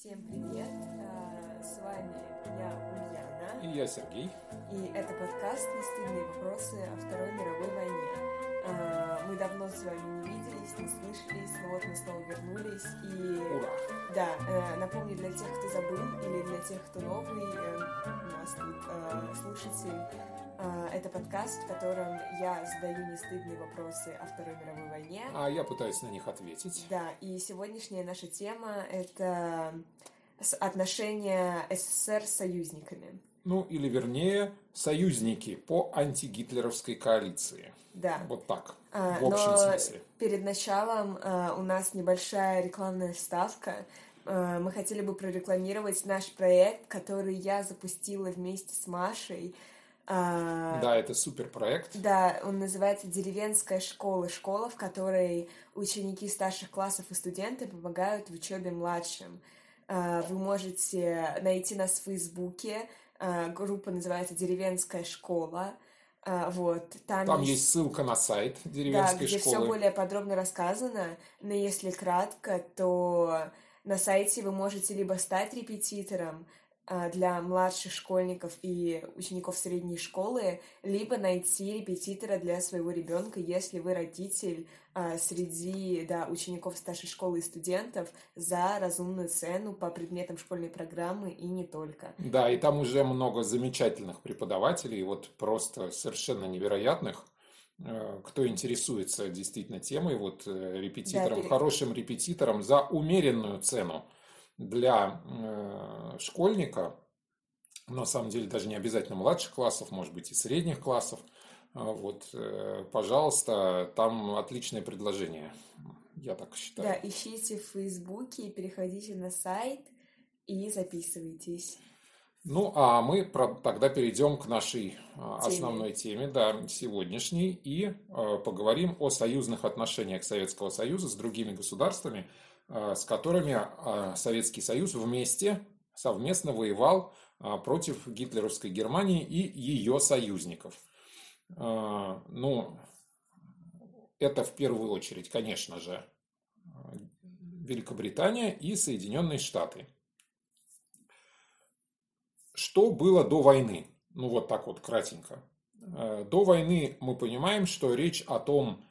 Всем привет! А, С вами я, Ульяна, И я Сергей. и это подкаст «Нестыдные вопросы о Второй мировой войне». А, Мы давно с вами не виделись, не слышались, но вот мы снова вернулись. И Ура! да, э, напомню для тех, кто забыл, или для тех, кто новый, э, у нас тут э, слушатель, это подкаст, в котором я задаю нестыдные вопросы о Второй мировой войне. А я пытаюсь на них ответить. Да, и сегодняшняя наша тема — это отношения СССР с союзниками. Ну, или вернее, союзники по антигитлеровской коалиции. Да. Вот так, А, в общем но смысле. перед началом а, у нас небольшая рекламная ставка. А, мы хотели бы прорекламировать наш проект, который я запустила вместе с Машей. А, Да, это супер проект. Да, он называется «Деревенская школа». Школа, в которой ученики старших классов и студенты помогают в учебе младшим. А, Вы можете найти нас в Фейсбуке. А, Группа называется «Деревенская школа». А, Вот, там, Там есть ссылка на сайт да, деревенской где все школы. более подробно рассказано, но если кратко, то на сайте вы можете либо стать репетитором для младших школьников и учеников средней школы, либо найти репетитора для своего ребенка, если вы родитель а, среди да, учеников старшей школы и студентов за разумную цену по предметам школьной программы и не только. Да, и там уже много замечательных преподавателей, вот просто совершенно невероятных, э, кто интересуется действительно темой, вот э, репетитором, пере- хорошим репетитором за умеренную цену для э, школьника, на самом деле даже не обязательно младших классов, может быть и средних классов, А, вот, э, пожалуйста, там отличное предложение, я так считаю. Да, ищите в Фейсбуке, переходите на сайт и записывайтесь. Ну, а мы тогда перейдем к нашей а, Теме. основной теме, да, сегодняшней, и а, поговорим о союзных отношениях Советского Союза с другими государствами, с которыми а, Советский Союз вместе, совместно воевал а, против гитлеровской Германии и ее союзников. А, Ну, это в первую очередь, конечно же, а, Великобритания и Соединенные Штаты. Что было до войны? Ну, вот так вот, кратенько. Э, До войны мы понимаем, что речь о том,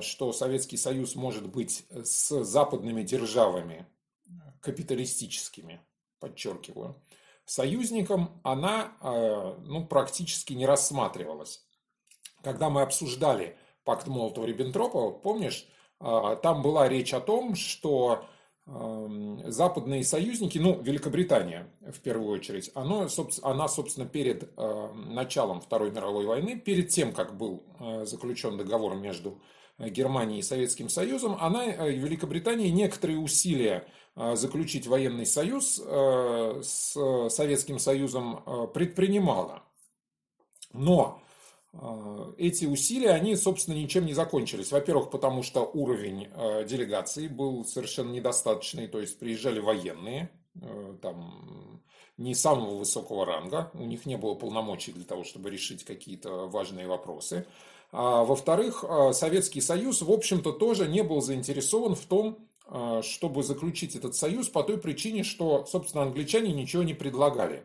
что Советский Союз может быть с западными державами, э, капиталистическими, подчеркиваю, союзником, она э, ну, практически не рассматривалась. Когда мы обсуждали пакт Молотова-Риббентропа, помнишь, э, там была речь о том, что эм, западные союзники, ну, Великобритания в первую очередь, оно, собс- она, собственно, перед э, началом Второй мировой войны, перед тем, как был э, заключен договор между э, Германией и Советским Союзом, она, э, Великобритания, некоторые усилия э, заключить военный союз э, с Советским Союзом э, предпринимала. Но э, эти усилия, они, собственно, ничем не закончились. Во-первых, потому что уровень э, делегаций был совершенно недостаточный, то есть приезжали военные, э, там не самого высокого ранга, у них не было полномочий для того, чтобы решить какие-то важные вопросы. А, во-вторых, э, Советский Союз, в общем-то, тоже не был заинтересован в том, э, чтобы заключить этот союз по той причине, что, собственно, англичане ничего не предлагали.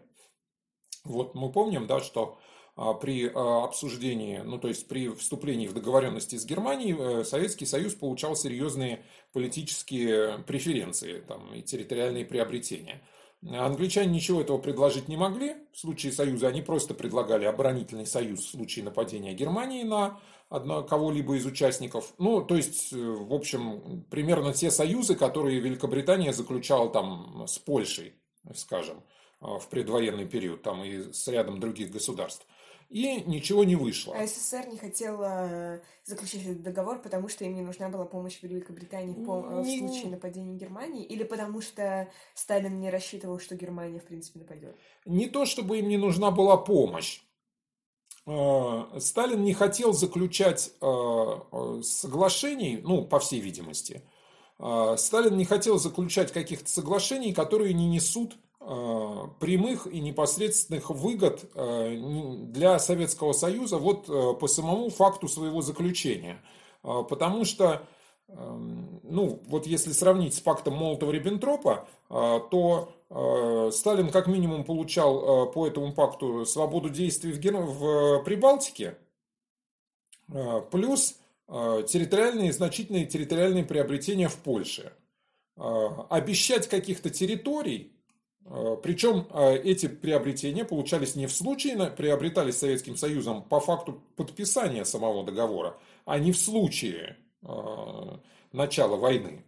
Вот мы помним, да, что а, при а, обсуждении, ну то есть при вступлении в договоренности с Германией, э, Советский Союз получал серьезные политические преференции там, и территориальные приобретения. Англичане ничего этого предложить не могли. В случае союза они просто предлагали оборонительный союз в случае нападения Германии на кого-либо из участников. Ну, то есть, э, в общем, примерно те союзы, которые Великобритания заключала там с Польшей, скажем, а, в предвоенный период, там и с рядом других государств. И ничего не вышло. А СССР не хотела э, заключить этот договор, потому что им не нужна была помощь Великобритании в, пом- э, в Не- случае нападения Германии, или потому что Сталин не рассчитывал, что Германия, в принципе, нападет. Не то, чтобы им не нужна была помощь. Э, Сталин не хотел заключать э, соглашений, ну, по всей видимости. Сталин не хотел заключать каких-то соглашений, которые не несут прямых и непосредственных выгод э, для Советского Союза вот э, по самому факту своего заключения. Э, Потому что э, эм, ну, вот если сравнить с пактом Молотова-Риббентропа, то Сталин как минимум получал по этому пакту свободу действий в, в Прибалтике, плюс территориальные, значительные территориальные приобретения в Польше. Обещать каких-то территорий Э, Причем э, эти приобретения получались не в случае, приобретались Советским Союзом по факту подписания самого договора, а не в случае э, начала войны.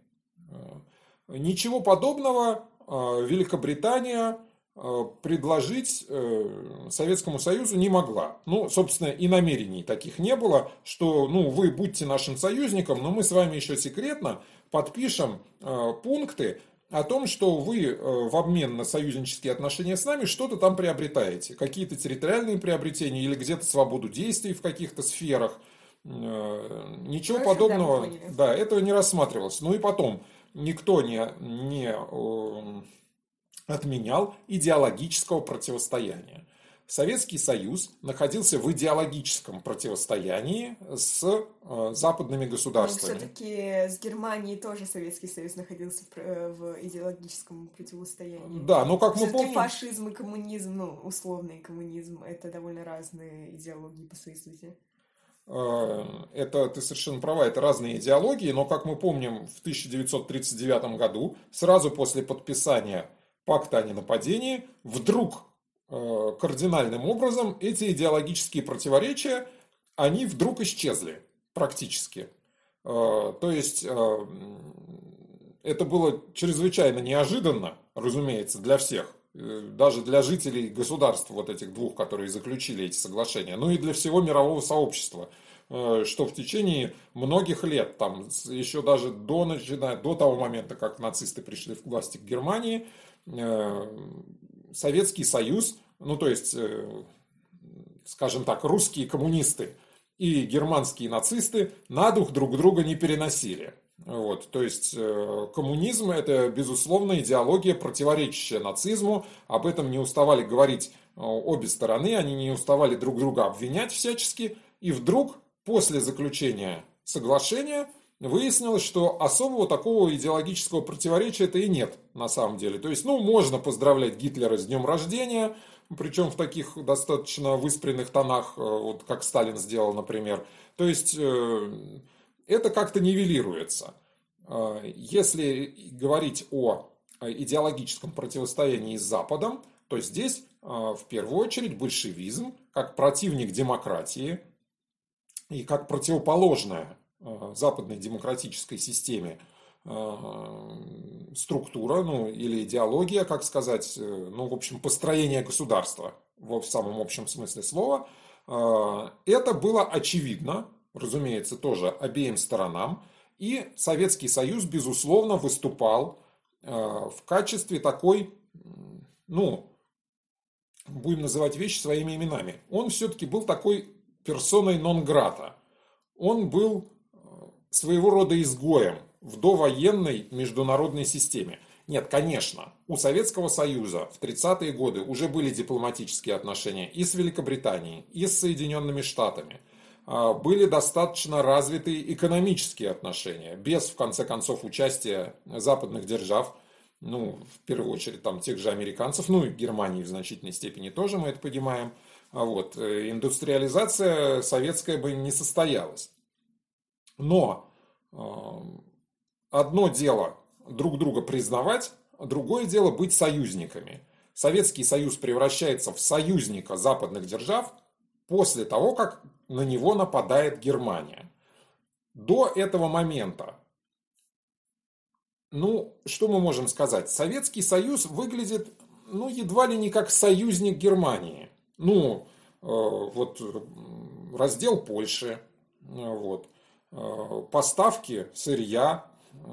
Ничего подобного Великобритания предложить Советскому Союзу не могла. Ну, собственно, и намерений таких не было, что, ну, вы будьте нашим союзником, но мы с вами еще секретно подпишем пункты, о том, что вы э, в обмен на союзнические отношения с нами что-то там приобретаете. Какие-то территориальные приобретения или где-то свободу действий в каких-то сферах. Э, ничего Хорошо, подобного, да, да, этого не рассматривалось. Ну и потом, никто не, не э, отменял идеологического противостояния. Советский Союз находился в идеологическом противостоянии с э, западными государствами. Но все-таки с Германией тоже Советский Союз находился в, э, в идеологическом противостоянии. Да, но как мы помним... фашизм и коммунизм, ну, условный коммунизм, это довольно разные идеологии по своей сути. Э, это ты совершенно права, это разные идеологии, но, как мы помним, в 1939 году, сразу после подписания пакта о ненападении, вдруг кардинальным образом эти идеологические противоречия, они вдруг исчезли практически. Э, то есть э, это было чрезвычайно неожиданно, разумеется, для всех, даже для жителей государств вот этих двух, которые заключили эти соглашения, ну и для всего мирового сообщества, что в течение многих лет, там еще даже до, начиная, до того момента, как нацисты пришли в власти к Германии, Советский Союз, ну то есть, э, скажем так, русские коммунисты и германские нацисты на дух друг друга не переносили. Вот, то есть э, коммунизм это безусловно идеология, противоречащая нацизму. Об этом не уставали говорить э, обе стороны, они не уставали друг друга обвинять всячески. И вдруг после заключения соглашения выяснилось, что особого такого идеологического противоречия это и нет на самом деле. То есть, ну, можно поздравлять Гитлера с днем рождения, причем в таких достаточно выспренных тонах, э, вот как Сталин сделал, например. То есть, э, это как-то нивелируется. Э, если говорить о идеологическом противостоянии с Западом, то здесь в первую очередь большевизм как противник демократии и как противоположная Э, западной демократической системе э, структура, ну, или идеология, как сказать, э, ну, в общем, построение государства в самом общем смысле слова, это было очевидно, разумеется, тоже обеим сторонам, и Советский Союз, безусловно, выступал в качестве такой, ну, будем называть вещи своими именами. Он все-таки был такой персоной нон-грата. Он был своего рода изгоем в довоенной международной системе. Нет, конечно, у Советского Союза в 30-е годы уже были дипломатические отношения и с Великобританией, и с Соединенными Штатами. А, были достаточно развитые экономические отношения, без, в конце концов, участия западных держав, ну, в первую очередь, там, тех же американцев, ну, и Германии в значительной степени тоже, мы это понимаем. А вот, э, индустриализация советская бы не состоялась. Но одно дело друг друга признавать, другое дело быть союзниками. Советский Союз превращается в союзника западных держав после того, как на него нападает Германия. До этого момента, ну, что мы можем сказать? Советский Союз выглядит, ну, едва ли не как союзник Германии. Ну, э, вот раздел Польши, вот, Э, поставки сырья э,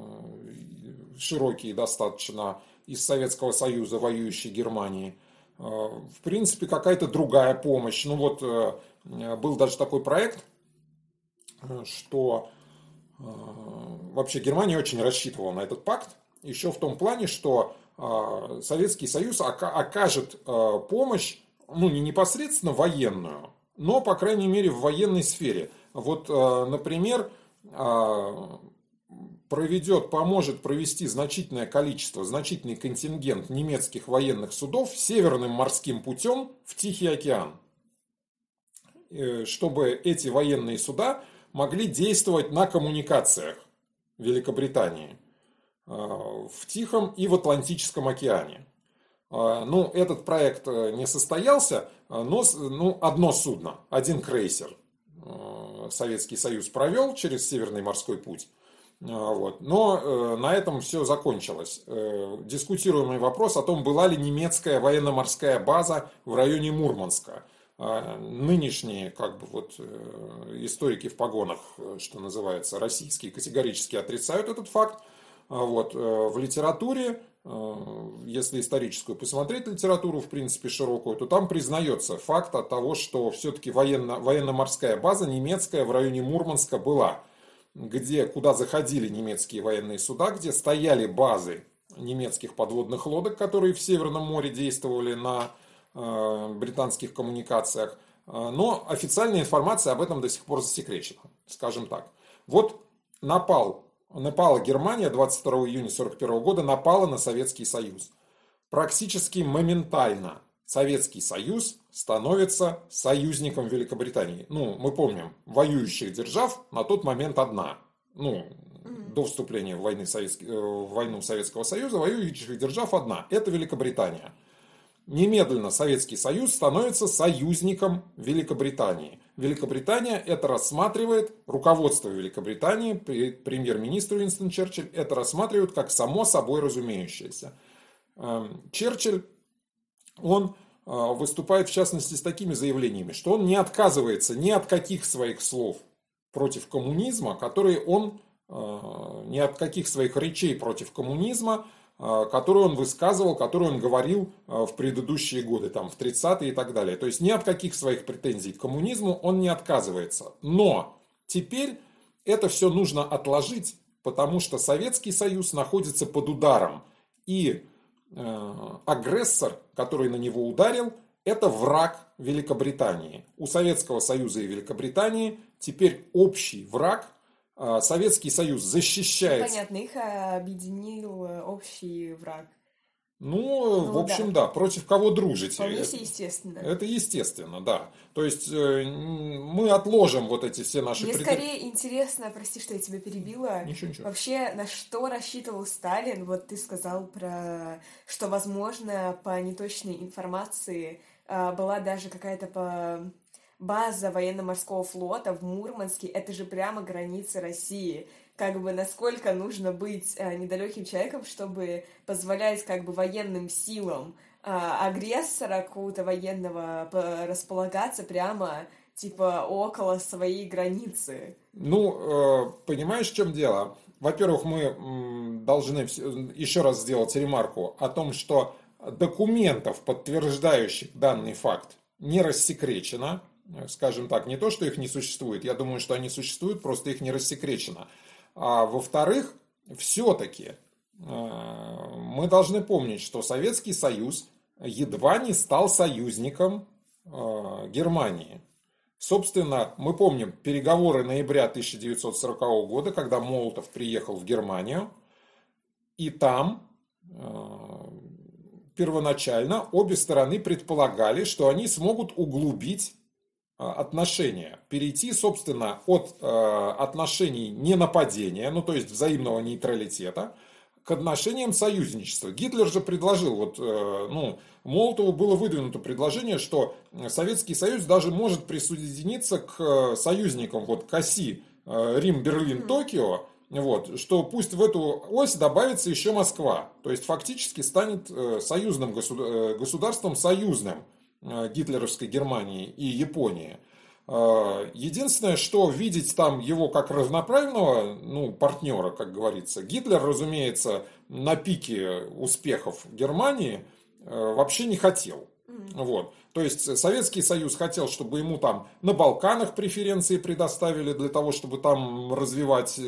широкие достаточно из Советского Союза, воюющей Германии. Э, в принципе, какая-то другая помощь. Ну вот, был даже такой проект, что вообще Германия очень рассчитывала на этот пакт. Еще в том плане, что Советский Союз окажет помощь, ну не непосредственно военную, но, по крайней мере, в военной сфере – вот, э, например, э, проведет, поможет провести значительное количество, значительный контингент немецких военных судов северным морским путем в Тихий океан. Э, чтобы эти военные суда могли действовать на коммуникациях Великобритании в Тихом и в Атлантическом океане. Ну, этот проект не состоялся, но ну, одно судно, один крейсер Советский Союз провел через Северный морской путь. Вот. Но на этом все закончилось. Дискутируемый вопрос о том, была ли немецкая военно-морская база в районе Мурманска. А нынешние как бы вот э, историки в погонах, э, что называется, российские, категорически отрицают этот факт. А вот, э, в литературе, если историческую посмотреть литературу, в принципе, широкую, то там признается факт от того, что все-таки военно, военно-морская база немецкая в районе Мурманска была, где, куда заходили немецкие военные суда, где стояли базы немецких подводных лодок, которые в Северном море действовали на Э, британских коммуникациях. Э, но официальная информация об этом до сих пор засекречена, скажем так. Вот напал, напала Германия 22 июня 1941 года, напала на Советский Союз. Практически моментально Советский Союз становится союзником Великобритании. Ну, мы помним, воюющих держав на тот момент одна. Ну, до вступления в, войны Советский, э, в войну Советского Союза воюющих держав одна. Это Великобритания немедленно Советский Союз становится союзником Великобритании. Великобритания это рассматривает, руководство Великобритании, премьер-министр Уинстон Черчилль, это рассматривают как само собой разумеющееся. Эм, Черчилль, он э, выступает в частности с такими заявлениями, что он не отказывается ни от каких своих слов против коммунизма, которые он, э, ни от каких своих речей против коммунизма, которую он высказывал, которую он говорил э, в предыдущие годы, там, в 30-е и так далее. То есть ни от каких своих претензий к коммунизму он не отказывается. Но теперь это все нужно отложить, потому что Советский Союз находится под ударом. И э, агрессор, который на него ударил, это враг Великобритании. У Советского Союза и Великобритании теперь общий враг – Советский Союз защищается. Понятно, их объединил э, общий враг. Ну, ну в общем, да. да, против кого дружите. Вполне это, естественно. Это естественно, да. То есть э, мы отложим вот эти все наши... Мне пред... скорее интересно, прости, что я тебя перебила. Ничего, ничего. Вообще, на что рассчитывал Сталин? Вот ты сказал про, что, возможно, по неточной информации а, была даже какая-то по база военно-морского флота в Мурманске, это же прямо граница России. Как бы насколько нужно быть э, недалеким человеком, чтобы позволять как бы военным силам э, агрессора какого-то военного располагаться прямо типа около своей границы. Ну, э, понимаешь, в чем дело? Во-первых, мы должны еще раз сделать ремарку о том, что документов, подтверждающих данный факт, не рассекречено скажем так, не то, что их не существует, я думаю, что они существуют, просто их не рассекречено. А во-вторых, все-таки э, мы должны помнить, что Советский Союз едва не стал союзником э, Германии. Собственно, мы помним переговоры ноября 1940 года, когда Молотов приехал в Германию, и там э, первоначально обе стороны предполагали, что они смогут углубить отношения, перейти, собственно, от э, отношений ненападения, ну то есть взаимного нейтралитета, к отношениям союзничества. Гитлер же предложил, вот, э, ну, Молотову было выдвинуто предложение, что Советский Союз даже может присоединиться к союзникам, вот, к оси Рим, Берлин, Токио, вот, что пусть в эту ось добавится еще Москва. То есть фактически станет союзным государством, союзным Э, гитлеровской Германии и Японии. Э, единственное, что видеть там его как равноправного ну, партнера, как говорится, Гитлер, разумеется, на пике успехов Германии э, вообще не хотел. Вот. То есть Советский Союз хотел, чтобы ему там на Балканах преференции предоставили для того, чтобы там развивать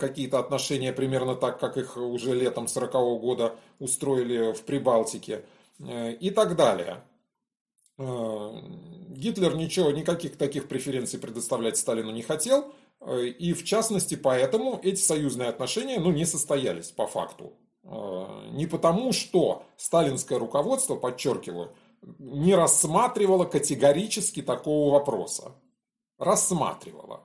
какие-то отношения примерно так, как их уже летом 40 -го года устроили в Прибалтике и так далее. Э, Гитлер ничего, никаких таких преференций предоставлять Сталину не хотел. И в частности, поэтому эти союзные отношения ну, не состоялись по факту. Не потому, что сталинское руководство, подчеркиваю, не рассматривало категорически такого вопроса. Рассматривало.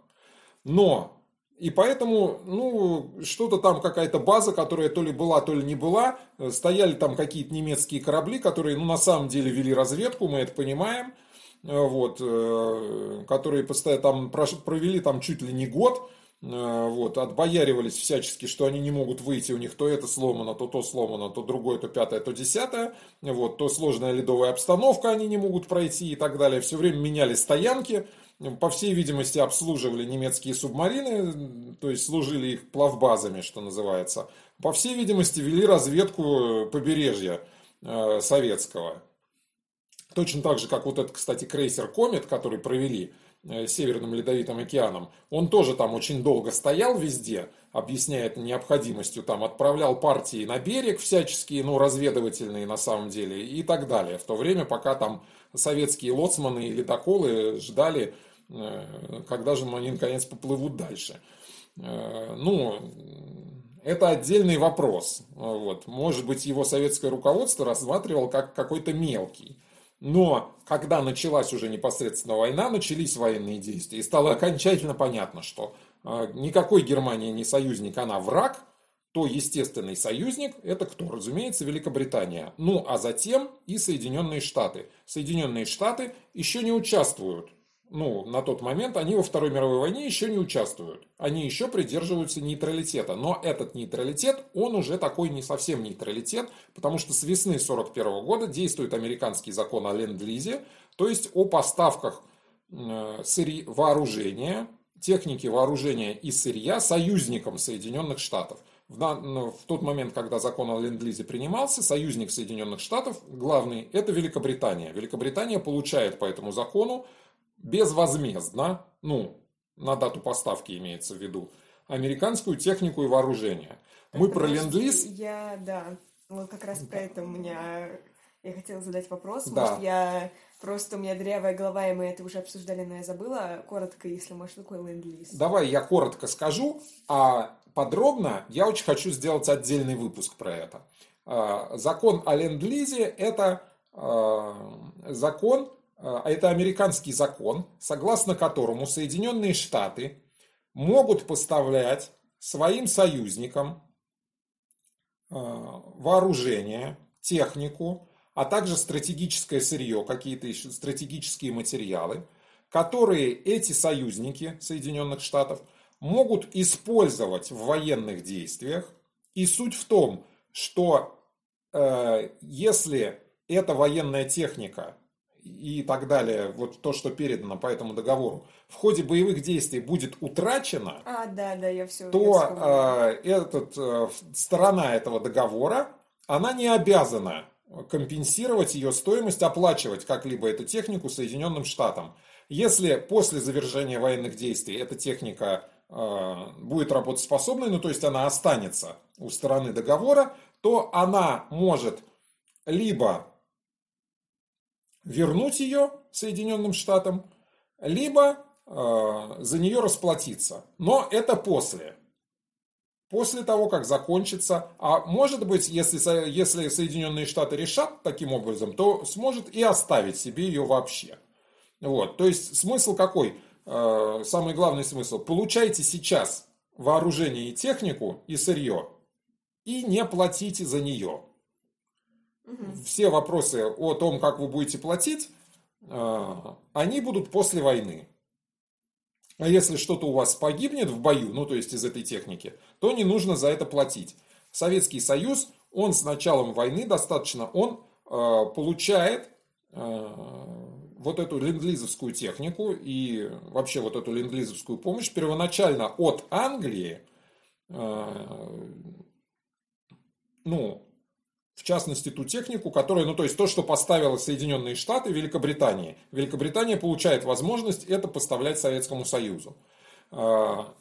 Но и поэтому, ну, что-то там, какая-то база, которая то ли была, то ли не была. Стояли там какие-то немецкие корабли, которые, ну, на самом деле вели разведку, мы это понимаем. Вот, э, которые постоянно там провели там чуть ли не год. Э, вот, отбояривались всячески, что они не могут выйти, у них то это сломано, то то сломано, то другое, то пятое, то десятое. Вот, то сложная ледовая обстановка они не могут пройти и так далее. Все время меняли стоянки по всей видимости, обслуживали немецкие субмарины, то есть служили их плавбазами, что называется. По всей видимости, вели разведку побережья э, советского. Точно так же, как вот этот, кстати, крейсер «Комет», который провели э, Северным Ледовитым океаном, он тоже там очень долго стоял везде, объясняя это необходимостью, там отправлял партии на берег всяческие, ну, разведывательные на самом деле и так далее. В то время, пока там советские лоцманы и ледоколы ждали Э, когда же они наконец поплывут дальше. Э, ну, это отдельный вопрос. Вот. Может быть, его советское руководство рассматривало как какой-то мелкий. Но когда началась уже непосредственно война, начались военные действия, и стало окончательно понятно, что э, никакой Германия не союзник, она враг, то естественный союзник – это кто? Разумеется, Великобритания. Ну, а затем и Соединенные Штаты. Соединенные Штаты еще не участвуют ну, на тот момент, они во Второй мировой войне еще не участвуют. Они еще придерживаются нейтралитета. Но этот нейтралитет, он уже такой не совсем нейтралитет, потому что с весны 1941 года действует американский закон о ленд-лизе, то есть о поставках э, сырь, вооружения, техники вооружения и сырья союзникам Соединенных Штатов. В, ну, в тот момент, когда закон о ленд-лизе принимался, союзник Соединенных Штатов, главный, это Великобритания. Великобритания получает по этому закону безвозмездно, ну, на дату поставки имеется в виду, американскую технику и вооружение. Мы про ленд-лиз... Я, да, вот как раз про это у меня... Я хотела задать вопрос, да. может, я... Просто у меня дрявая голова, и мы это уже обсуждали, но я забыла. Коротко, если может, такой ленд-лиз. Давай я коротко скажу, а подробно я очень хочу сделать отдельный выпуск про это. А, закон о ленд-лизе – это а, закон, это американский закон, согласно которому Соединенные Штаты могут поставлять своим союзникам а, вооружение, технику, а также стратегическое сырье, какие-то еще стратегические материалы, которые эти союзники Соединенных Штатов могут использовать в военных действиях. И суть в том, что э, если эта военная техника и так далее, вот то, что передано по этому договору, в ходе боевых действий будет утрачено, а, да, да, я все, то я э, этот, э, сторона этого договора, она не обязана компенсировать ее стоимость, оплачивать как-либо эту технику Соединенным Штатам. Если после завершения военных действий эта техника э, будет работоспособной, ну то есть она останется у стороны договора, то она может либо вернуть ее Соединенным Штатам, либо э, за нее расплатиться. Но это после. После того, как закончится. А может быть, если, если Соединенные Штаты решат таким образом, то сможет и оставить себе ее вообще. Вот. То есть смысл какой? Э, самый главный смысл. Получайте сейчас вооружение и технику и сырье и не платите за нее. Все вопросы о том, как вы будете платить, а, они будут после войны. А если что-то у вас погибнет в бою, ну то есть из этой техники, то не нужно за это платить. Советский Союз, он с началом войны достаточно, он э, получает э, вот эту ленд-лизовскую технику и вообще вот эту ленд-лизовскую помощь первоначально от Англии, ну, в частности, ту технику, которая, ну то есть то, что поставила Соединенные Штаты Великобритании. Великобритания получает возможность это поставлять Советскому Союзу. А,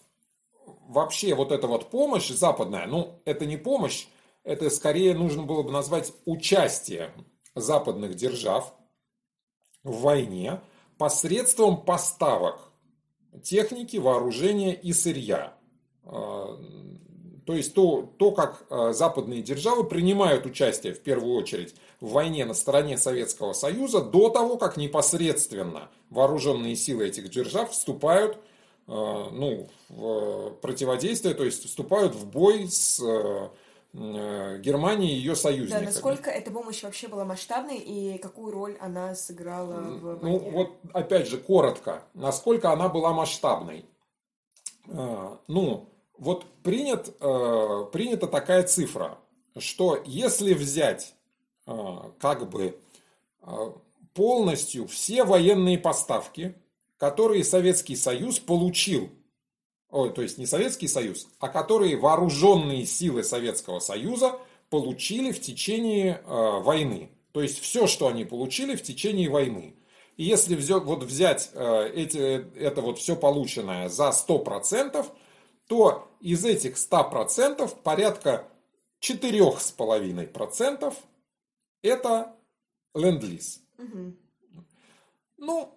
вообще вот эта вот помощь западная, ну это не помощь, это скорее нужно было бы назвать участие западных держав в войне посредством поставок техники, вооружения и сырья. То есть то, то, как западные державы принимают участие в первую очередь в войне на стороне Советского Союза до того, как непосредственно вооруженные силы этих держав вступают ну, в противодействие, то есть вступают в бой с Э, Германии и ее союзниками. Да, насколько эта помощь вообще была масштабной и какую роль она сыграла в Ну, вот опять же, коротко, насколько она была масштабной. Э, ну, вот принят, э, принята такая цифра, что если взять как бы полностью все военные поставки, которые Советский Союз получил ой, то есть не Советский Союз, а которые вооруженные силы Советского Союза получили в течение э, войны. То есть все, что они получили в течение войны. И если взять, вот взять э, эти, это вот все полученное за 100%, то из этих 100% порядка 4,5% это ленд-лиз. Угу. Ну,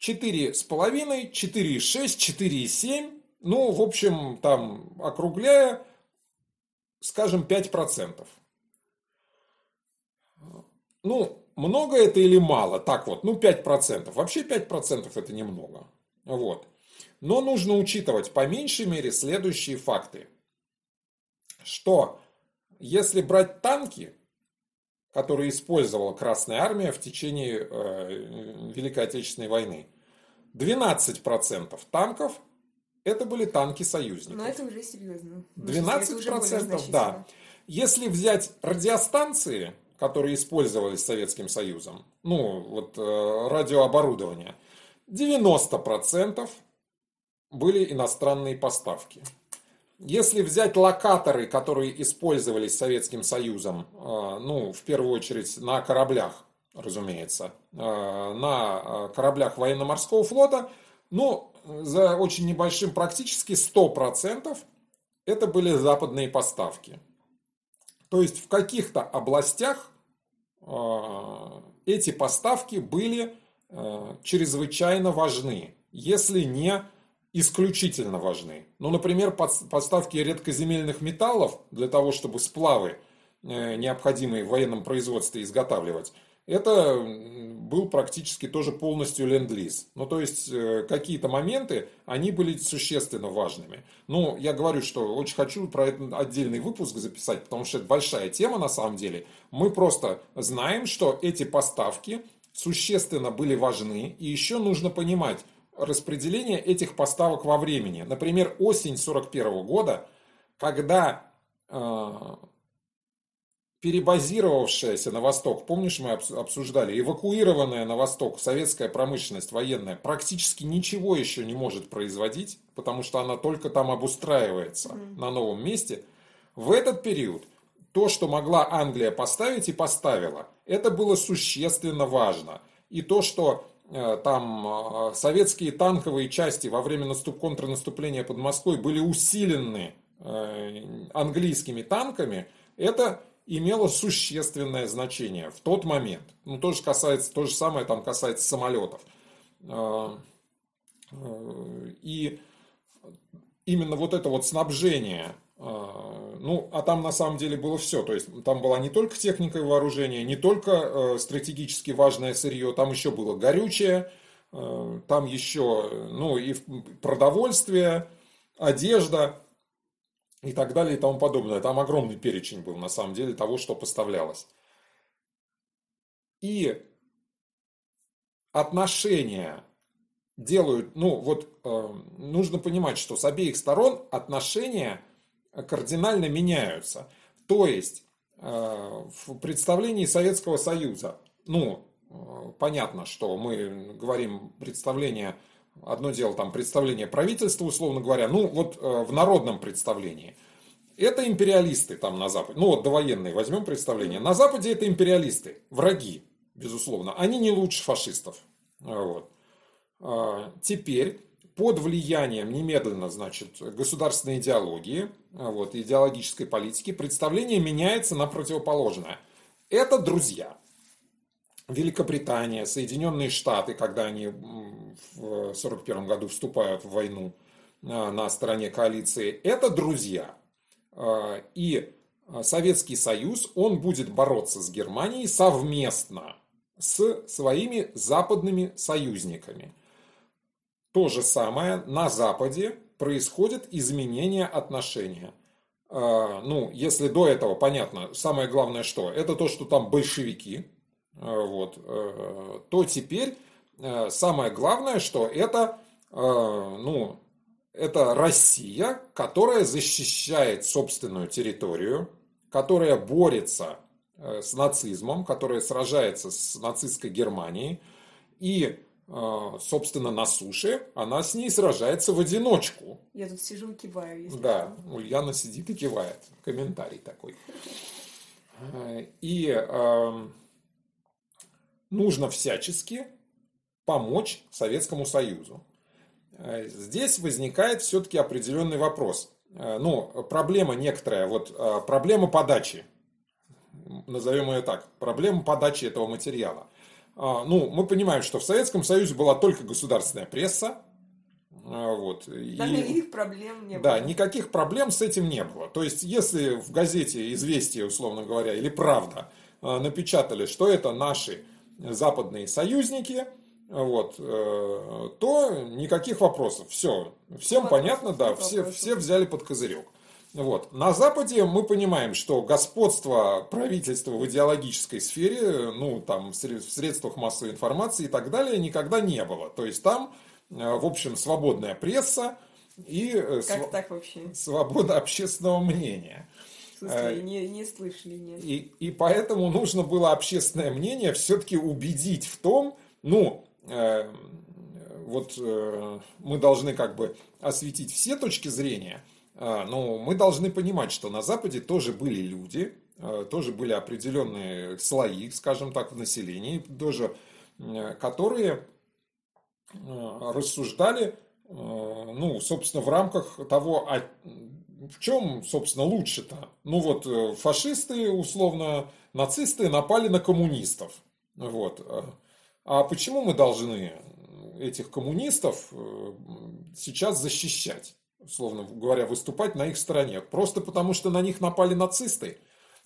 4,5, 4,6, 4,7 ну, в общем, там, округляя, скажем, 5%. Ну, много это или мало? Так вот, ну 5%. Вообще 5% это немного. Вот. Но нужно учитывать по меньшей мере следующие факты. Что если брать танки, которые использовала Красная Армия в течение э, Великой Отечественной войны, 12% танков это были танки союзников. Но это уже серьезно. 12%, процентов, да. Если взять радиостанции, которые использовались Советским Союзом, ну, вот э, радиооборудование, 90% были иностранные поставки. Если взять локаторы, которые использовались Советским Союзом, э, ну, в первую очередь на кораблях, разумеется, э, на кораблях военно-морского флота, ну, за очень небольшим практически 100% это были западные поставки. То есть в каких-то областях эти поставки были чрезвычайно важны, если не исключительно важны. Ну, например, поставки редкоземельных металлов для того, чтобы сплавы, э, необходимые в военном производстве, изготавливать, это был практически тоже полностью ленд-лиз. Ну, то есть, э, какие-то моменты, они были существенно важными. Ну, я говорю, что очень хочу про это отдельный выпуск записать, потому что это большая тема на самом деле. Мы просто знаем, что эти поставки существенно были важны, и еще нужно понимать распределение этих поставок во времени. Например, осень 41 года, когда э, перебазировавшаяся на восток, помнишь, мы обсуждали, эвакуированная на восток советская промышленность военная практически ничего еще не может производить, потому что она только там обустраивается mm. на новом месте. В этот период то, что могла Англия поставить и поставила, это было существенно важно. И то, что там э, советские танковые части во время наступ, контрнаступления под Москвой были усилены э, английскими танками, это имело существенное значение в тот момент. Ну, то же, касается, то же самое там касается самолетов. И именно вот это вот снабжение, ну, а там на самом деле было все. То есть там была не только техника и вооружение, не только стратегически важное сырье, там еще было горючее, там еще, ну, и продовольствие, одежда и так далее и тому подобное. Там огромный перечень был на самом деле того, что поставлялось. И отношения делают, ну вот э, нужно понимать, что с обеих сторон отношения кардинально меняются. То есть э, в представлении Советского Союза, ну э, понятно, что мы говорим представление Одно дело там представление правительства, условно говоря, ну вот э, в народном представлении. Это империалисты там на Западе. Ну вот довоенные возьмем представление. На Западе это империалисты, враги, безусловно. Они не лучше фашистов. Вот. Теперь под влиянием немедленно, значит, государственной идеологии, вот, идеологической политики, представление меняется на противоположное. Это друзья. Великобритания, Соединенные Штаты, когда они в 1941 году вступают в войну на стороне коалиции, это друзья. И Советский Союз, он будет бороться с Германией совместно с своими западными союзниками. То же самое на Западе происходит изменение отношения. А, ну, если до этого, понятно, самое главное что? Это то, что там большевики, а, вот, э, то теперь э, самое главное, что это, э, ну, это Россия, которая защищает собственную территорию, которая борется с нацизмом, которая сражается с нацистской Германией, и а, собственно, на суше, она с ней сражается в одиночку. Я тут сижу и киваю. Если да, что. Ульяна сидит и кивает. Комментарий такой. И э, нужно всячески помочь Советскому Союзу. Здесь возникает все-таки определенный вопрос. Ну, проблема некоторая, вот проблема подачи, назовем ее так, проблема подачи этого материала – а, ну, мы понимаем, что в Советском Союзе была только государственная пресса. А, вот. Да, и, никаких проблем не было. Да, никаких проблем с этим не было. То есть, если в газете «Известия», условно говоря, или «Правда» а, напечатали, что это наши западные союзники, вот, э, то никаких вопросов. Все, всем Вопрос, понятно, да, все, все взяли под козырек. Вот. На Западе мы понимаем, что господство правительства в идеологической сфере, ну, там, в средствах массовой информации и так далее, никогда не было. То есть там, э, в общем, свободная пресса и э, св... так вообще? свобода общественного мнения. В смысле, э, не, не слышали, нет. И, и поэтому нужно было общественное мнение все-таки убедить в том, ну, э, вот э, мы должны как бы осветить все точки зрения – но мы должны понимать, что на Западе тоже были люди, а, тоже были определенные слои, скажем так, в населении, тоже, которые а, рассуждали, ну, собственно, в рамках того, а в чем, собственно, лучше-то? Ну, вот э, фашисты, условно, нацисты напали на коммунистов. Вот. А почему мы должны этих коммунистов э, сейчас защищать? Условно говоря, выступать на их стороне. Просто потому, что на них напали нацисты.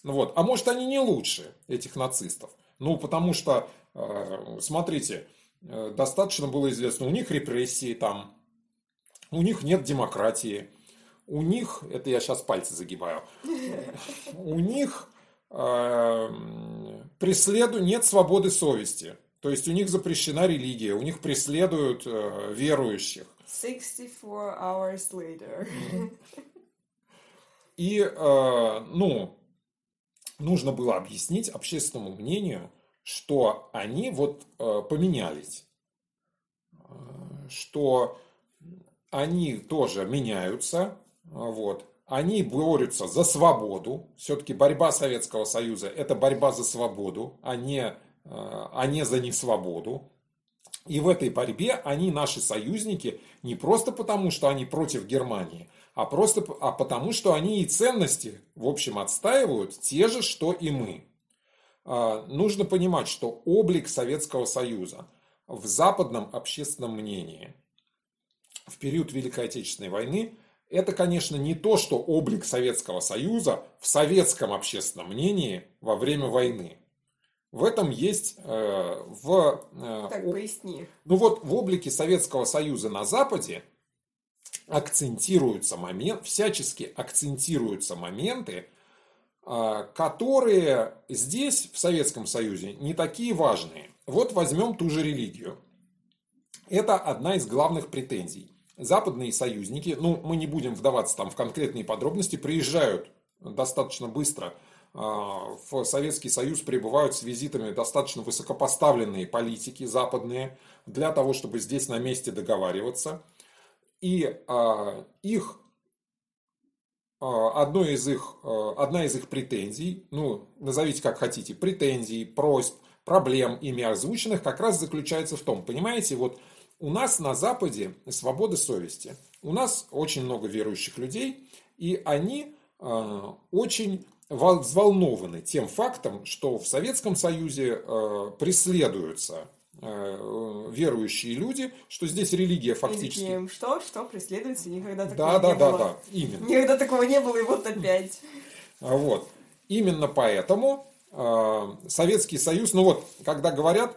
Вот. А может, они не лучше этих нацистов. Ну, потому что, э, смотрите, э, достаточно было известно, у них репрессии там, у них нет демократии, у них, это я сейчас пальцы загибаю, у них э, преследуют, нет свободы совести. То есть у них запрещена религия, у них преследуют верующих. 64 hours later. И, э, ну, нужно было объяснить общественному мнению, что они вот э, поменялись, э, что они тоже меняются, вот, они борются за свободу. Все-таки борьба Советского Союза – это борьба за свободу, а не, а не за несвободу. И в этой борьбе они наши союзники не просто потому, что они против Германии, а просто а потому, что они и ценности, в общем, отстаивают те же, что и мы. А, нужно понимать, что облик Советского Союза в западном общественном мнении в период Великой Отечественной войны это, конечно, не то, что облик Советского Союза в советском общественном мнении во время войны. В этом есть э, в... Э, так, поясни. Ну вот в облике Советского Союза на Западе акцентируются момент, всячески акцентируются моменты, э, которые здесь, в Советском Союзе, не такие важные. Вот возьмем ту же религию. Это одна из главных претензий. Западные союзники, ну мы не будем вдаваться там в конкретные подробности, приезжают достаточно быстро – в Советский Союз прибывают с визитами достаточно высокопоставленные политики западные для того, чтобы здесь на месте договариваться. И а, их а, одно из их, одна из их претензий, ну, назовите как хотите, претензий, просьб, проблем ими озвученных как раз заключается в том, понимаете, вот у нас на Западе свобода совести. У нас очень много верующих людей, и они очень взволнованы тем фактом, что в Советском Союзе преследуются верующие люди, что здесь религия фактически... Или, что? Что? Преследуется? Никогда такого да, не да, было. Да, да, именно. Никогда такого не было, и вот опять. Вот. Именно поэтому Советский Союз, ну вот, когда говорят,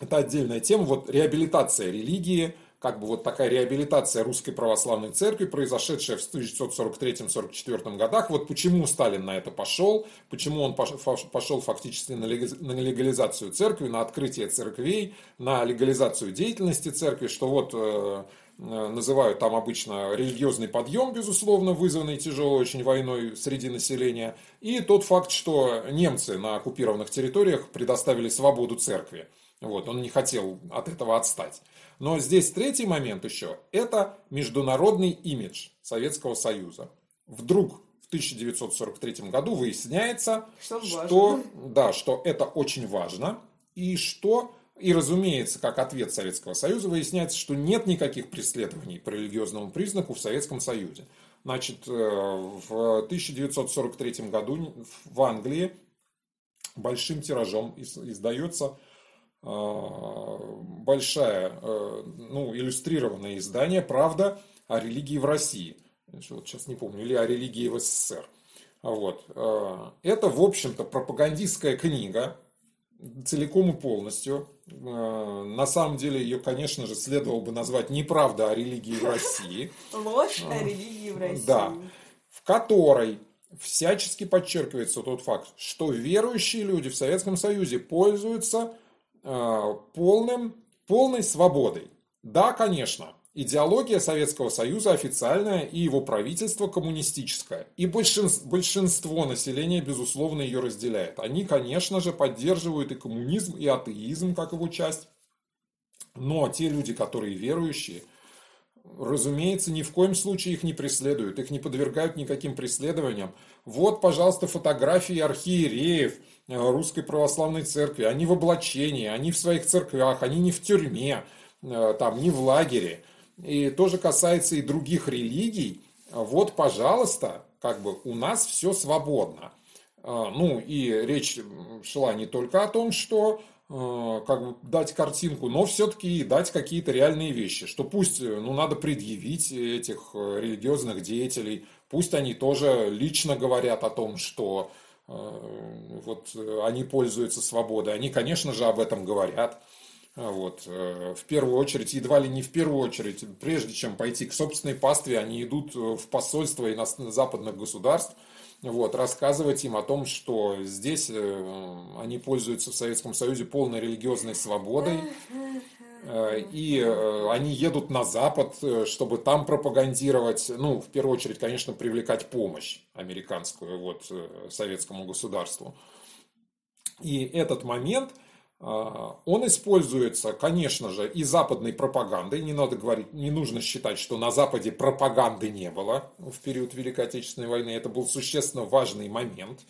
это отдельная тема, вот реабилитация религии, как бы вот такая реабилитация русской православной церкви, произошедшая в 1943-1944 годах. Вот почему Сталин на это пошел, почему он пошел фактически на легализацию церкви, на открытие церквей, на легализацию деятельности церкви, что вот э, э, называют там обычно религиозный подъем, безусловно, вызванный тяжелой очень войной среди населения, и тот факт, что немцы на оккупированных территориях предоставили свободу церкви. Вот, он не хотел от этого отстать. Но здесь третий момент еще – это международный имидж Советского Союза. Вдруг в 1943 году выясняется, что, что, да, что это очень важно, и что, и разумеется, как ответ Советского Союза, выясняется, что нет никаких преследований по религиозному признаку в Советском Союзе. Значит, э, в 1943 году в Англии большим тиражом издается большая, э, ну, иллюстрированное издание «Правда о религии в России». Вот сейчас не помню, или о религии в СССР. Вот. Э, это, в общем-то, пропагандистская книга, целиком и полностью. Э, на самом деле ее, конечно же, следовало бы назвать «Неправда о религии в России». Ложь о религии в России. Да. В которой всячески подчеркивается тот факт, что верующие люди в Советском Союзе пользуются Э, полным, полной свободой. Да, конечно, идеология Советского Союза официальная и его правительство коммунистическое. И большинство, большинство населения, безусловно, ее разделяет. Они, конечно же, поддерживают и коммунизм, и атеизм, как его часть. Но те люди, которые верующие, разумеется, ни в коем случае их не преследуют, их не подвергают никаким преследованиям. Вот, пожалуйста, фотографии архиереев – Э, русской православной церкви, они в облачении, они в своих церквях, они не в тюрьме, э, там, не в лагере. И тоже касается и других религий. Вот, пожалуйста, как бы у нас все свободно. Э, ну, и речь шла не только о том, что как бы дать картинку, но все-таки дать какие-то реальные вещи, что пусть, ну, надо предъявить этих религиозных деятелей, пусть они тоже лично говорят о том, что Э, вот э, они пользуются свободой. Они, конечно же, об этом говорят. Вот. Э, в первую очередь, едва ли не в первую очередь, прежде чем пойти к собственной пастве, они идут в посольство западных государств, вот, рассказывать им о том, что здесь они пользуются в Советском Союзе полной религиозной свободой, Э, и э, они едут на Запад, э, чтобы там пропагандировать, ну, в первую очередь, конечно, привлекать помощь американскую вот, советскому государству. И этот момент, он используется, конечно же, и западной пропагандой. Не надо говорить, не нужно считать, что на Западе пропаганды не было в период Великой Отечественной войны. Это был существенно важный момент.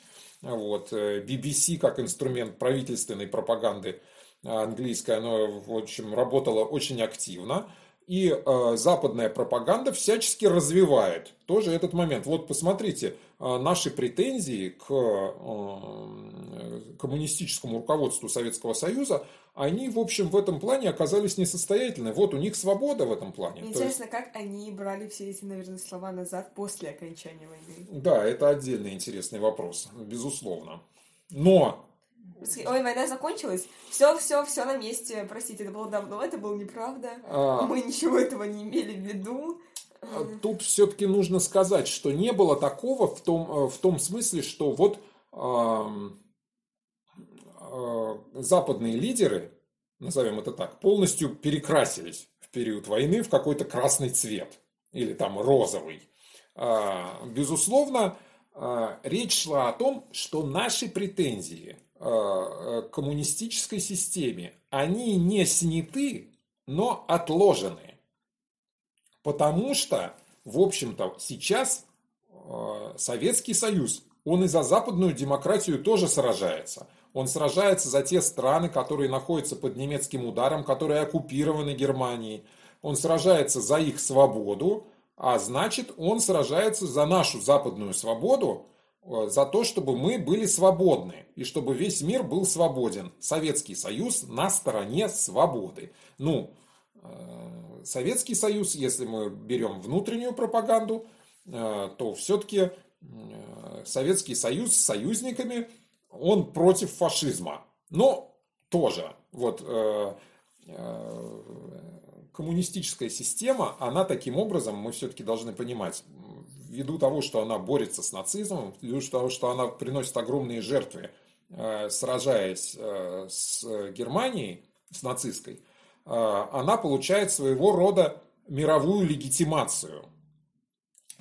Вот. BBC как инструмент правительственной пропаганды – английское, оно, в общем, работало очень активно. И э, западная пропаганда всячески развивает тоже этот момент. Вот посмотрите, э, наши претензии к э, коммунистическому руководству Советского Союза, они, в общем, в этом плане оказались несостоятельны. Вот у них свобода в этом плане. Интересно, есть... как они брали все эти, наверное, слова назад после окончания войны. Да, это отдельный интересный вопрос, безусловно. Но Ой, война закончилась. Все, все, все на месте. Простите, это было давно, это было неправда. А... Мы ничего этого не имели в виду. А тут все-таки нужно сказать, что не было такого в том, э, в том смысле, что вот э, западные лидеры, назовем это так, полностью перекрасились в период войны в какой-то красный цвет или там розовый. Э, безусловно, э, речь шла о том, что наши претензии Э, э, коммунистической системе, они не сняты, но отложены. Потому что, в общем-то, сейчас э, Советский Союз, он и за западную демократию тоже сражается. Он сражается за те страны, которые находятся под немецким ударом, которые оккупированы Германией. Он сражается за их свободу, а значит, он сражается за нашу западную свободу, э, за то, чтобы мы были свободны и чтобы весь мир был свободен. Советский Союз на стороне свободы. Ну, Советский Союз, если мы берем внутреннюю пропаганду, э, то все-таки Советский Союз с союзниками, он против фашизма. Но тоже, вот коммунистическая система, она таким образом, мы все-таки должны понимать, ввиду того, что она борется с нацизмом, ввиду того, что она приносит огромные жертвы, э, сражаясь э, с Германией, с нацистской, э, она получает своего рода мировую легитимацию.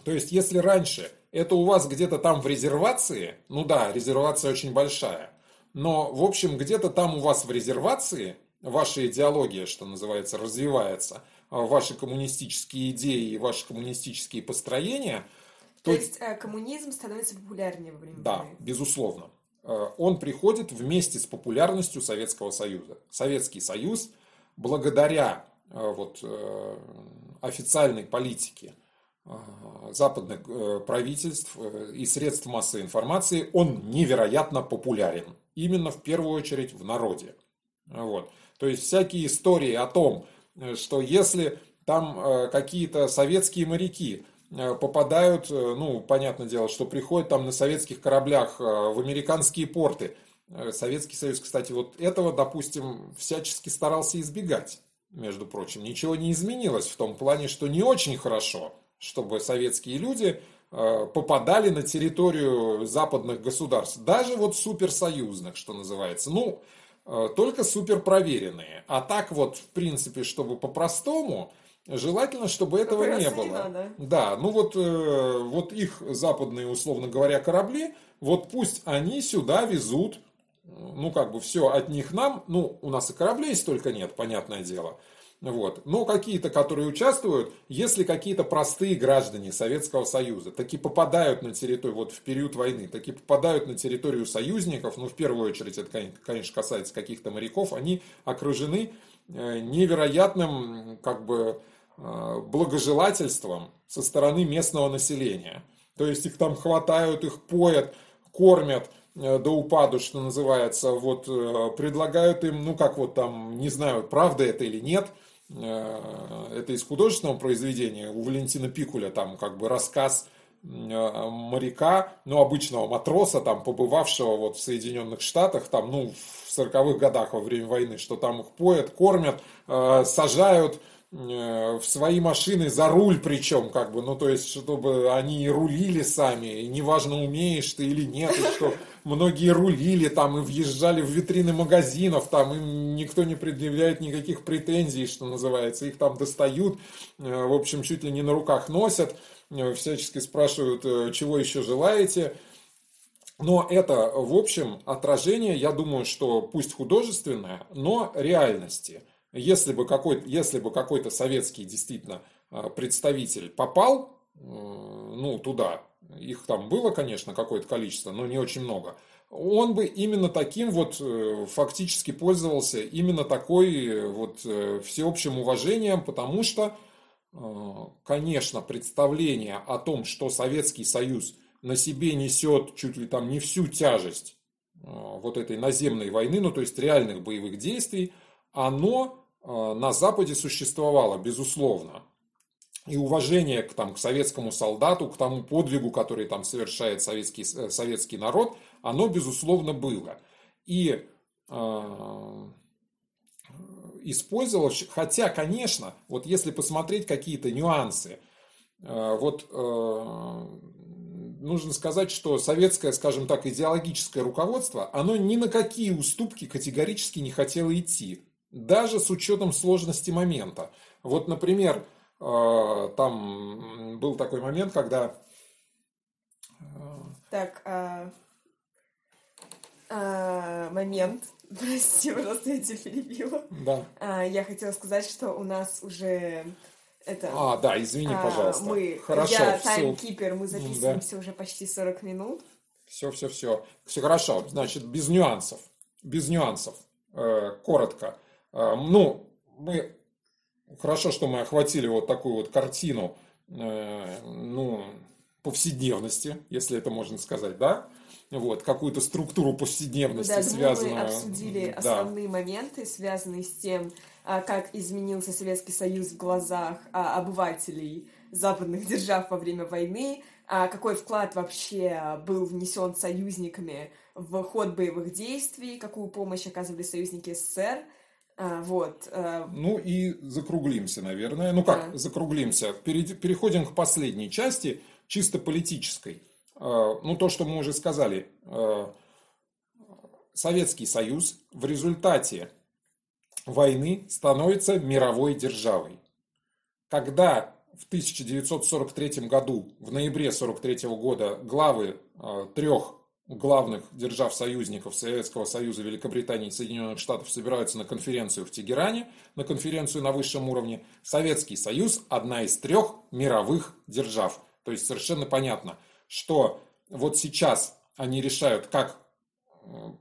То есть, если раньше это у вас где-то там в резервации, ну да, резервация очень большая, но, в общем, где-то там у вас в резервации ваша идеология, что называется, развивается, ваши коммунистические идеи и ваши коммунистические построения – то, То есть э, коммунизм становится популярнее во время Да, войны. безусловно. Э, он приходит вместе с популярностью Советского Союза. Советский Союз, благодаря э, вот, официальной политике западных правительств и средств массовой информации, он невероятно популярен. Именно в первую очередь в народе. Вот. То есть всякие истории о том, что если там какие-то советские моряки Э, попадают, э, ну, понятное дело, что приходят там на советских кораблях э, в американские порты. Советский Союз, кстати, вот этого, допустим, всячески старался избегать, между прочим. Ничего не изменилось в том плане, что не очень хорошо, чтобы советские люди попадали на территорию западных государств, даже вот суперсоюзных, что называется. Ну, только суперпроверенные. А так вот, в принципе, чтобы по-простому, Желательно, чтобы этого не было. Надо. Да, ну вот, э, вот их западные, условно говоря, корабли, вот пусть они сюда везут, ну как бы все от них нам, ну у нас и кораблей столько нет, понятное дело. Вот. Но какие-то, которые участвуют, если какие-то простые граждане Советского Союза таки попадают на территорию, вот в период войны, таки попадают на территорию союзников, ну в первую очередь это, конечно, касается каких-то моряков, они окружены э, невероятным, как бы, Э, благожелательством со стороны местного населения. То есть их там хватают, их поят, кормят до упаду, что называется, вот э, предлагают им, ну как вот там, не знаю, правда это или нет, это из художественного произведения, у Валентина Пикуля там как бы рассказ моряка, ну, обычного матроса, там, побывавшего вот в Соединенных Штатах, там, ну, в 40-х годах во время войны, что там их поят, кормят, сажают, Э, в свои машины за руль причем, как бы, ну, то есть, чтобы они рулили сами, и неважно, умеешь ты или нет, и что многие рулили там и въезжали в витрины магазинов, там им никто не предъявляет никаких претензий, что называется, их там достают, э, в общем, чуть ли не на руках носят, э, всячески спрашивают, чего еще желаете, но это, в общем, отражение, я думаю, что пусть художественное, но реальности – если бы какой-то, если бы какой-то советский действительно представитель попал э, ну, туда, их там было, конечно, какое-то количество, но не очень много, он бы именно таким вот э, фактически пользовался, именно такой э, вот всеобщим уважением, потому что, конечно, представление о том, что Советский Союз на себе несет чуть ли там не всю тяжесть вот этой наземной войны, ну то есть реальных боевых действий, оно Э, на Западе существовало, безусловно. И уважение к, там, к советскому солдату, к тому подвигу, который там совершает советский, э, советский народ, оно, безусловно, было. И э, использовалось, хотя, конечно, вот если посмотреть какие-то нюансы, э, вот э, нужно сказать, что советское, скажем так, идеологическое руководство, оно ни на какие уступки категорически не хотело идти даже с учетом сложности момента. Вот, например, там был такой момент, когда... Э, так, а... А, момент. Прости, пожалуйста, я тебя перебила. Да. А, я хотела сказать, что у нас уже это... А, да, извини, а, пожалуйста. Мы, хорошо, я таймкипер, мы записываемся да. уже почти 40 минут. Все, все, все. Все хорошо. Значит, без нюансов. Без нюансов. Э, коротко. А, ну, мы хорошо, что мы охватили вот такую вот картину, э, ну, повседневности, если это можно сказать, да, вот, какую-то структуру повседневности, да, связанную... мы обсудили да. основные моменты, связанные с тем, а, как изменился Советский Союз в глазах а, обывателей западных держав во время войны, а какой вклад вообще был внесен союзниками в ход боевых действий, какую помощь оказывали союзники СССР, вот. Ну и закруглимся, наверное. Ну как, да. закруглимся. Переходим к последней части, чисто политической. Ну то, что мы уже сказали. Советский Союз в результате войны становится мировой державой. Когда в 1943 году, в ноябре 1943 года, главы трех главных держав-союзников Советского Союза, Великобритании и Соединенных Штатов собираются на конференцию в Тегеране, на конференцию на высшем уровне, Советский Союз – одна из трех мировых держав. То есть совершенно понятно, что вот сейчас они решают, как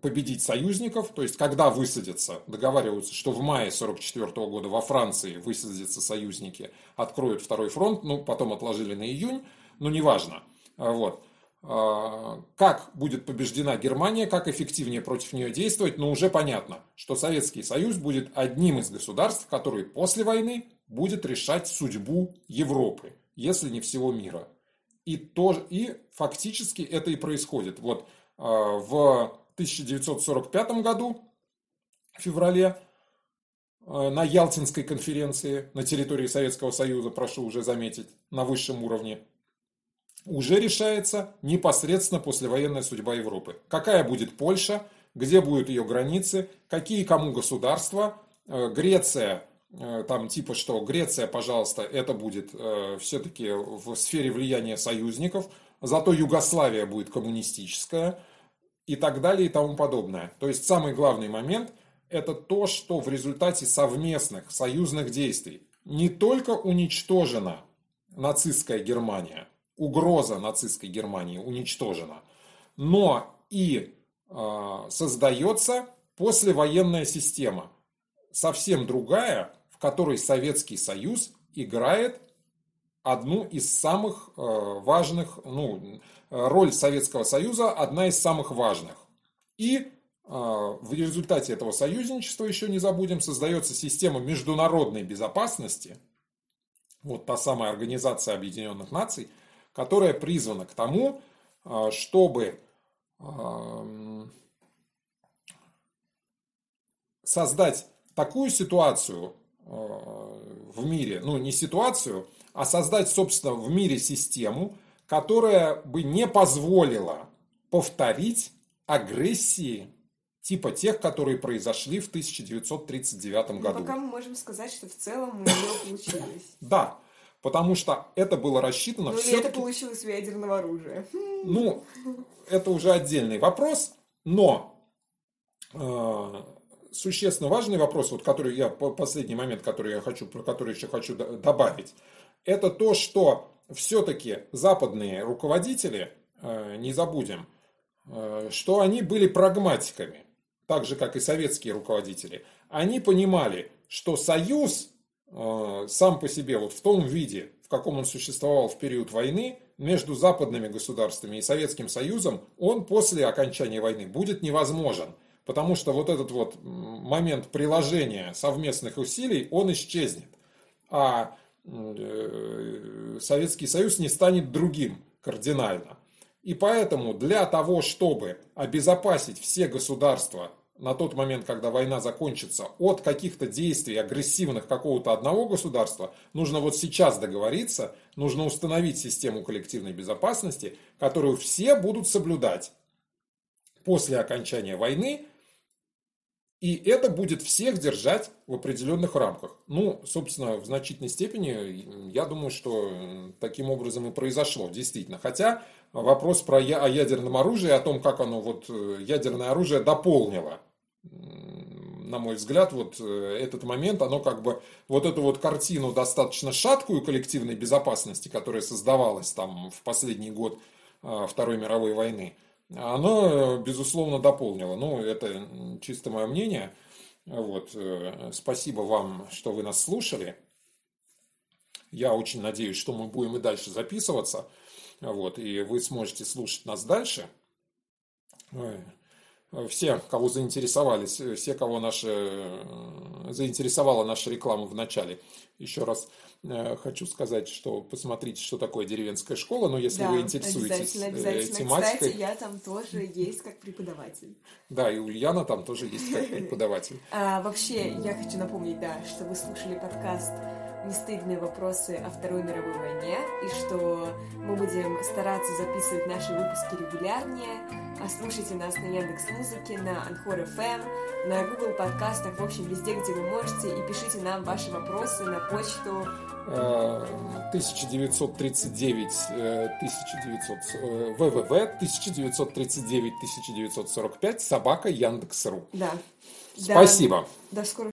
победить союзников, то есть когда высадятся, договариваются, что в мае 1944 года во Франции высадятся союзники, откроют второй фронт, ну потом отложили на июнь, но неважно. Вот. А, как будет побеждена Германия, как эффективнее против нее действовать, но уже понятно, что Советский Союз будет одним из государств, который после войны будет решать судьбу Европы, если не всего мира. И, то, и фактически это и происходит. Вот а, в 1945 году, в феврале, э, на Ялтинской конференции на территории Советского Союза, прошу уже заметить, на высшем уровне, уже решается непосредственно послевоенная судьба Европы. Какая будет Польша, где будут ее границы, какие кому государства, э, Греция, э, там типа что, Греция, пожалуйста, это будет все-таки в сфере влияния союзников, зато Югославия будет коммунистическая, и так далее и тому подобное. То есть самый главный момент – это то, что в результате совместных союзных действий не только уничтожена нацистская Германия, угроза нацистской Германии уничтожена, но и э, создается послевоенная система, совсем другая, в которой Советский Союз играет одну из самых э, важных, ну, роль Советского Союза одна из самых важных. И э, в результате этого союзничества, еще не забудем, создается система международной безопасности, вот та самая Организация Объединенных Наций, которая призвана к тому, э, чтобы создать такую ситуацию в мире, ну не ситуацию, а создать, собственно, в мире систему, которая бы не позволила повторить агрессии типа тех, которые произошли в 1939 ну, году. Пока мы можем сказать, что в целом у нее получилось. Да, потому что это было рассчитано... Ну, или это получилось у ядерного оружия. Ну, это уже отдельный вопрос, но э, существенно важный вопрос, вот который я, последний момент, который я хочу, про который еще хочу добавить, это то, что все-таки западные руководители, э, не забудем, э, что они были прагматиками, так же, как и советские руководители. Они понимали, что союз сам по себе, вот в том виде, в каком он существовал в период войны, между западными государствами и Советским Союзом, он после окончания войны будет невозможен. Потому что вот этот вот момент приложения совместных усилий, он исчезнет. А Э, Советский Союз не станет другим кардинально. И поэтому для того, чтобы обезопасить все государства на тот момент, когда война закончится, от каких-то действий агрессивных какого-то одного государства, нужно вот сейчас договориться, нужно установить систему коллективной безопасности, которую все будут соблюдать после окончания войны, и это будет всех держать в определенных рамках. Ну, собственно, в значительной степени, я думаю, что таким образом и произошло, действительно. Хотя вопрос про я, о ядерном оружии, о том, как оно вот э, ядерное оружие дополнило, на мой взгляд, вот э, этот момент, оно как бы вот эту вот картину достаточно шаткую коллективной безопасности, которая создавалась там в последний год э, Второй мировой войны, оно, безусловно, дополнило. Ну, это чисто мое мнение. Вот. Э, спасибо вам, что вы нас слушали. Я очень надеюсь, что мы будем и дальше записываться. Вот, и вы сможете слушать нас дальше. Все, кого заинтересовались, все, кого наша, заинтересовала наша реклама в начале. Еще раз Э, хочу сказать, что посмотрите, что такое деревенская школа, но если да, вы интересуетесь обязательно, э, обязательно. тематикой... Кстати, я там тоже есть как преподаватель. Да, и Ульяна там тоже есть как преподаватель. А, вообще, я хочу напомнить, да, что вы слушали подкаст «Нестыдные вопросы о Второй мировой войне», и что мы будем стараться записывать наши выпуски регулярнее. А слушайте нас на Яндекс.Музыке, на Анхор FM, на Google подкастах, в общем, везде, где вы можете, и пишите нам ваши вопросы на почту 1939 1900 www 1939 1945 собака Яндекс.ру. Да. Спасибо. До скорых